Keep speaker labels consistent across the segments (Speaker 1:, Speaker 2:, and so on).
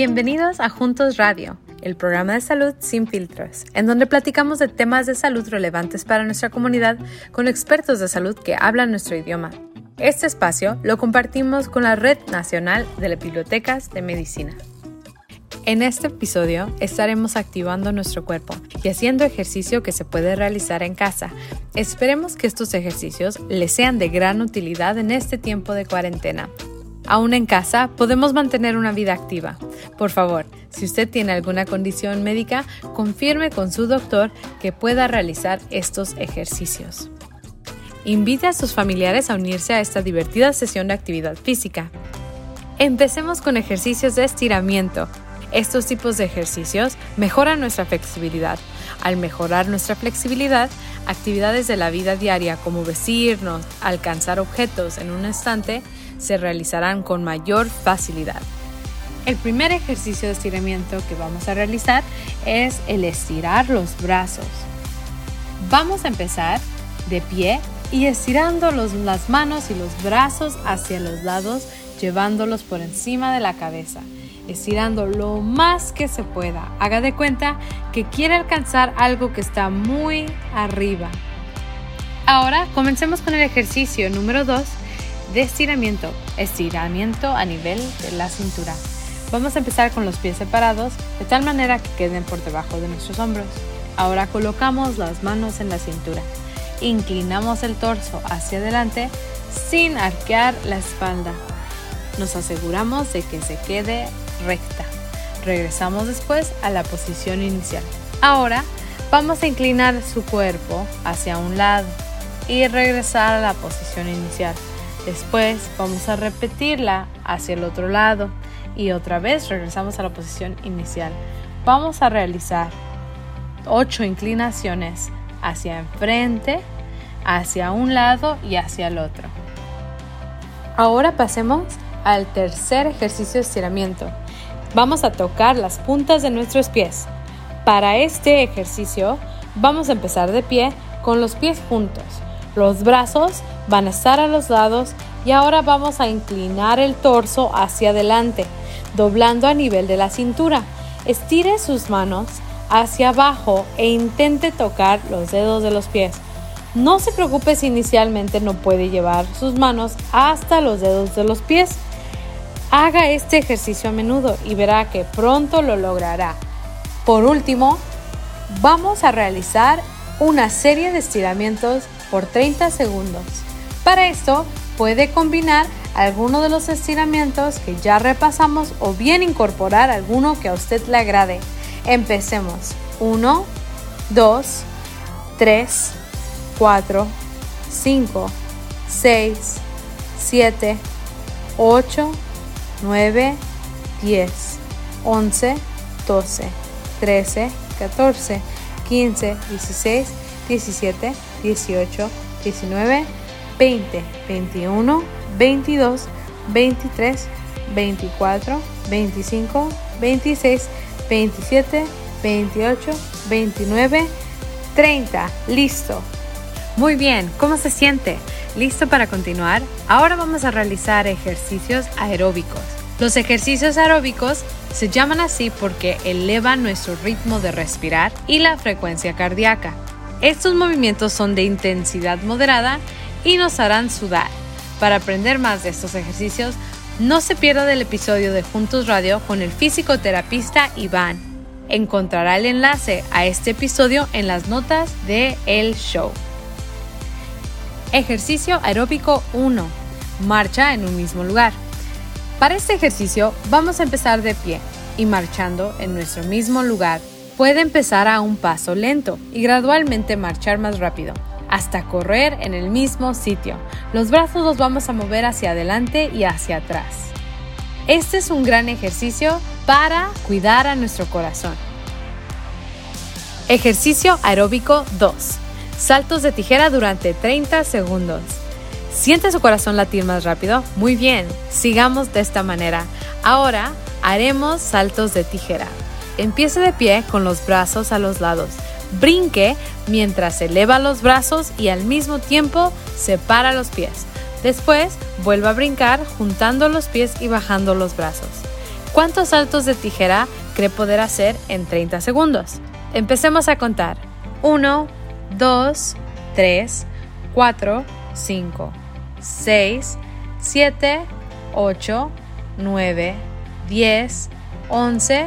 Speaker 1: Bienvenidos a Juntos Radio, el programa de salud sin filtros, en donde platicamos de temas de salud relevantes para nuestra comunidad con expertos de salud que hablan nuestro idioma. Este espacio lo compartimos con la Red Nacional de Bibliotecas de Medicina. En este episodio estaremos activando nuestro cuerpo y haciendo ejercicio que se puede realizar en casa. Esperemos que estos ejercicios les sean de gran utilidad en este tiempo de cuarentena. Aún en casa, podemos mantener una vida activa. Por favor, si usted tiene alguna condición médica, confirme con su doctor que pueda realizar estos ejercicios. Invite a sus familiares a unirse a esta divertida sesión de actividad física. Empecemos con ejercicios de estiramiento. Estos tipos de ejercicios mejoran nuestra flexibilidad. Al mejorar nuestra flexibilidad, actividades de la vida diaria como vestirnos, alcanzar objetos en un estante, se realizarán con mayor facilidad. El primer ejercicio de estiramiento que vamos a realizar es el estirar los brazos. Vamos a empezar de pie y estirando los, las manos y los brazos hacia los lados, llevándolos por encima de la cabeza, estirando lo más que se pueda. Haga de cuenta que quiere alcanzar algo que está muy arriba. Ahora comencemos con el ejercicio número 2 de estiramiento, estiramiento a nivel de la cintura. Vamos a empezar con los pies separados de tal manera que queden por debajo de nuestros hombros. Ahora colocamos las manos en la cintura. Inclinamos el torso hacia adelante sin arquear la espalda. Nos aseguramos de que se quede recta. Regresamos después a la posición inicial. Ahora vamos a inclinar su cuerpo hacia un lado y regresar a la posición inicial. Después vamos a repetirla hacia el otro lado y otra vez regresamos a la posición inicial. Vamos a realizar ocho inclinaciones hacia enfrente, hacia un lado y hacia el otro. Ahora pasemos al tercer ejercicio de estiramiento. Vamos a tocar las puntas de nuestros pies. Para este ejercicio vamos a empezar de pie con los pies juntos. Los brazos van a estar a los lados y ahora vamos a inclinar el torso hacia adelante, doblando a nivel de la cintura. Estire sus manos hacia abajo e intente tocar los dedos de los pies. No se preocupe si inicialmente no puede llevar sus manos hasta los dedos de los pies. Haga este ejercicio a menudo y verá que pronto lo logrará. Por último, vamos a realizar una serie de estiramientos por 30 segundos. Para esto puede combinar alguno de los estiramientos que ya repasamos o bien incorporar alguno que a usted le agrade. Empecemos. 1, 2, 3, 4, 5, 6, 7, 8, 9, 10, 11, 12, 13, 14, 15, 16, 17, 18, 19, 20, 21, 22, 23, 24, 25, 26, 27, 28, 29, 30. Listo. Muy bien, ¿cómo se siente? ¿Listo para continuar? Ahora vamos a realizar ejercicios aeróbicos. Los ejercicios aeróbicos se llaman así porque elevan nuestro ritmo de respirar y la frecuencia cardíaca. Estos movimientos son de intensidad moderada y nos harán sudar. Para aprender más de estos ejercicios, no se pierda del episodio de Juntos Radio con el físico Iván. Encontrará el enlace a este episodio en las notas de el show. Ejercicio aeróbico 1. Marcha en un mismo lugar. Para este ejercicio vamos a empezar de pie y marchando en nuestro mismo lugar Puede empezar a un paso lento y gradualmente marchar más rápido, hasta correr en el mismo sitio. Los brazos los vamos a mover hacia adelante y hacia atrás. Este es un gran ejercicio para cuidar a nuestro corazón. Ejercicio aeróbico 2. Saltos de tijera durante 30 segundos. Siente su corazón latir más rápido. Muy bien, sigamos de esta manera. Ahora haremos saltos de tijera. Empiece de pie con los brazos a los lados. Brinque mientras eleva los brazos y al mismo tiempo separa los pies. Después vuelva a brincar juntando los pies y bajando los brazos. ¿Cuántos saltos de tijera cree poder hacer en 30 segundos? Empecemos a contar. 1, 2, 3, 4, 5, 6, 7, 8, 9, 10, 11,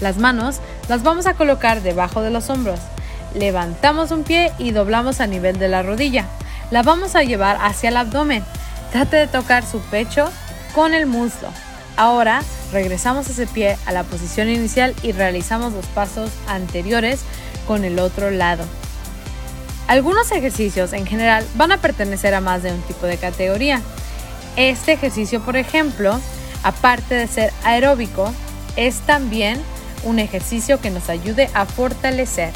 Speaker 1: Las manos las vamos a colocar debajo de los hombros. Levantamos un pie y doblamos a nivel de la rodilla. La vamos a llevar hacia el abdomen. Trate de tocar su pecho con el muslo. Ahora regresamos ese pie a la posición inicial y realizamos los pasos anteriores con el otro lado. Algunos ejercicios en general van a pertenecer a más de un tipo de categoría. Este ejercicio, por ejemplo, aparte de ser aeróbico, es también un ejercicio que nos ayude a fortalecer.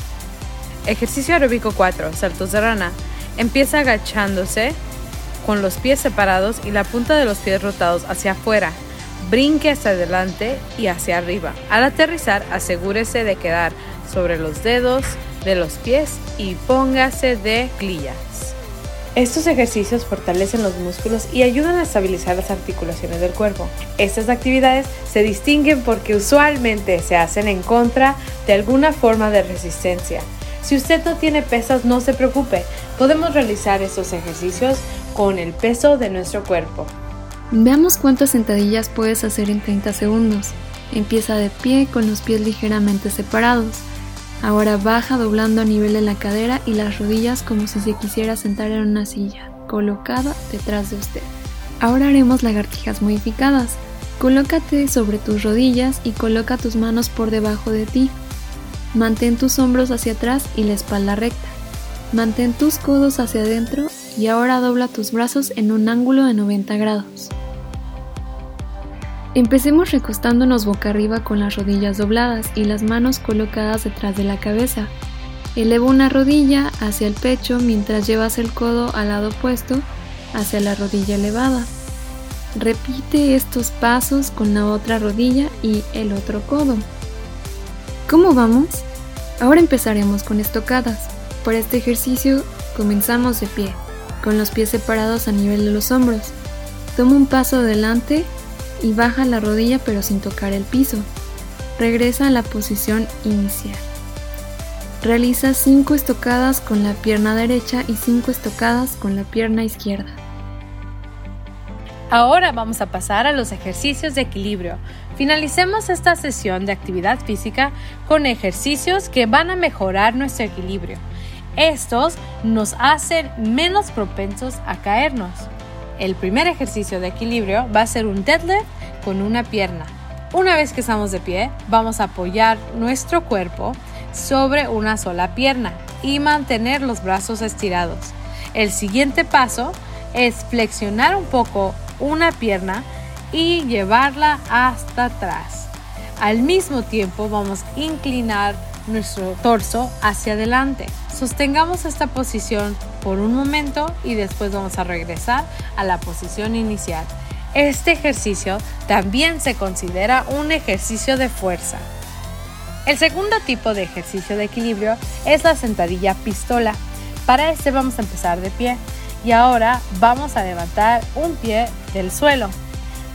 Speaker 1: Ejercicio aeróbico 4, saltos de rana. Empieza agachándose con los pies separados y la punta de los pies rotados hacia afuera. Brinque hacia adelante y hacia arriba. Al aterrizar, asegúrese de quedar sobre los dedos de los pies y póngase de glillas. Estos ejercicios fortalecen los músculos y ayudan a estabilizar las articulaciones del cuerpo. Estas actividades se distinguen porque usualmente se hacen en contra de alguna forma de resistencia. Si usted no tiene pesas, no se preocupe, podemos realizar estos ejercicios con el peso de nuestro cuerpo. Veamos cuántas sentadillas puedes hacer en 30 segundos. Empieza de pie con los pies ligeramente separados Ahora baja doblando a nivel de la cadera y las rodillas como si se quisiera sentar en una silla, colocada detrás de usted. Ahora haremos lagartijas modificadas. Colócate sobre tus rodillas y coloca tus manos por debajo de ti. Mantén tus hombros hacia atrás y la espalda recta. Mantén tus codos hacia adentro y ahora dobla tus brazos en un ángulo de 90 grados. Empecemos recostándonos boca arriba con las rodillas dobladas y las manos colocadas detrás de la cabeza. Eleva una rodilla hacia el pecho mientras llevas el codo al lado opuesto hacia la rodilla elevada. Repite estos pasos con la otra rodilla y el otro codo. ¿Cómo vamos? Ahora empezaremos con estocadas. Para este ejercicio comenzamos de pie, con los pies separados a nivel de los hombros. Toma un paso adelante y baja la rodilla pero sin tocar el piso. Regresa a la posición inicial. Realiza 5 estocadas con la pierna derecha y 5 estocadas con la pierna izquierda. Ahora vamos a pasar a los ejercicios de equilibrio. Finalicemos esta sesión de actividad física con ejercicios que van a mejorar nuestro equilibrio. Estos nos hacen menos propensos a caernos. El primer ejercicio de equilibrio va a ser un deadlift con una pierna. Una vez que estamos de pie, vamos a apoyar nuestro cuerpo sobre una sola pierna y mantener los brazos estirados. El siguiente paso es flexionar un poco una pierna y llevarla hasta atrás. Al mismo tiempo vamos a inclinar nuestro torso hacia adelante. Sostengamos esta posición por un momento y después vamos a regresar a la posición inicial. Este ejercicio también se considera un ejercicio de fuerza. El segundo tipo de ejercicio de equilibrio es la sentadilla pistola. Para este vamos a empezar de pie y ahora vamos a levantar un pie del suelo.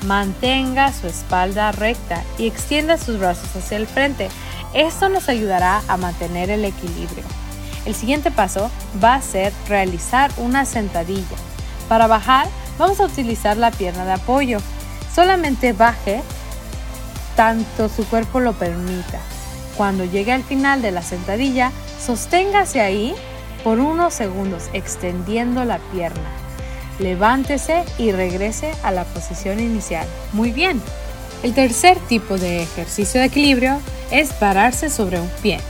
Speaker 1: Mantenga su espalda recta y extienda sus brazos hacia el frente. Esto nos ayudará a mantener el equilibrio. El siguiente paso va a ser realizar una sentadilla. Para bajar vamos a utilizar la pierna de apoyo. Solamente baje tanto su cuerpo lo permita. Cuando llegue al final de la sentadilla, sosténgase ahí por unos segundos extendiendo la pierna. Levántese y regrese a la posición inicial. Muy bien. El tercer tipo de ejercicio de equilibrio es pararse sobre un pie.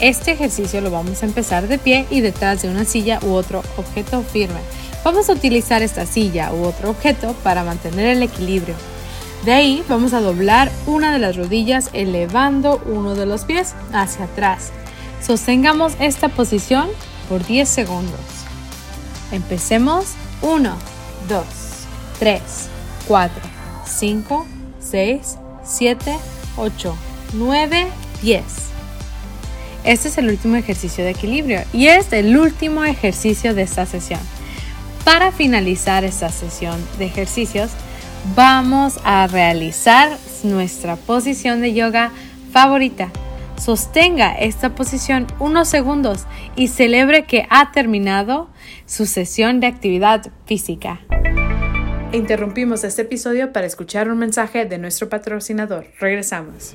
Speaker 1: Este ejercicio lo vamos a empezar de pie y detrás de una silla u otro objeto firme. Vamos a utilizar esta silla u otro objeto para mantener el equilibrio. De ahí vamos a doblar una de las rodillas elevando uno de los pies hacia atrás. Sostengamos esta posición por 10 segundos. Empecemos 1, 2, 3, 4, 5, 6, 7, 8, 9, 10. Este es el último ejercicio de equilibrio y es el último ejercicio de esta sesión. Para finalizar esta sesión de ejercicios, vamos a realizar nuestra posición de yoga favorita. Sostenga esta posición unos segundos y celebre que ha terminado su sesión de actividad física. Interrumpimos este episodio para escuchar un mensaje de nuestro patrocinador. Regresamos.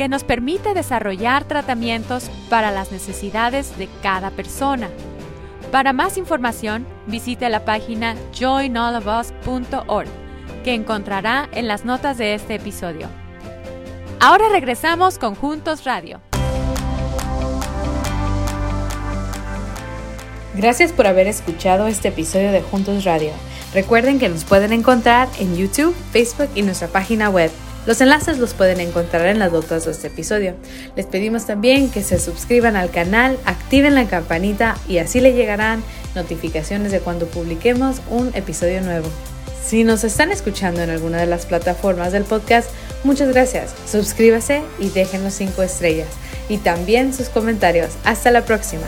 Speaker 1: que nos permite desarrollar tratamientos para las necesidades de cada persona. Para más información, visite la página joinallofus.org, que encontrará en las notas de este episodio. Ahora regresamos con Juntos Radio. Gracias por haber escuchado este episodio de Juntos Radio. Recuerden que nos pueden encontrar en YouTube, Facebook y nuestra página web los enlaces los pueden encontrar en las notas de este episodio. Les pedimos también que se suscriban al canal, activen la campanita y así le llegarán notificaciones de cuando publiquemos un episodio nuevo. Si nos están escuchando en alguna de las plataformas del podcast, muchas gracias. Suscríbase y déjenos cinco estrellas. Y también sus comentarios. Hasta la próxima.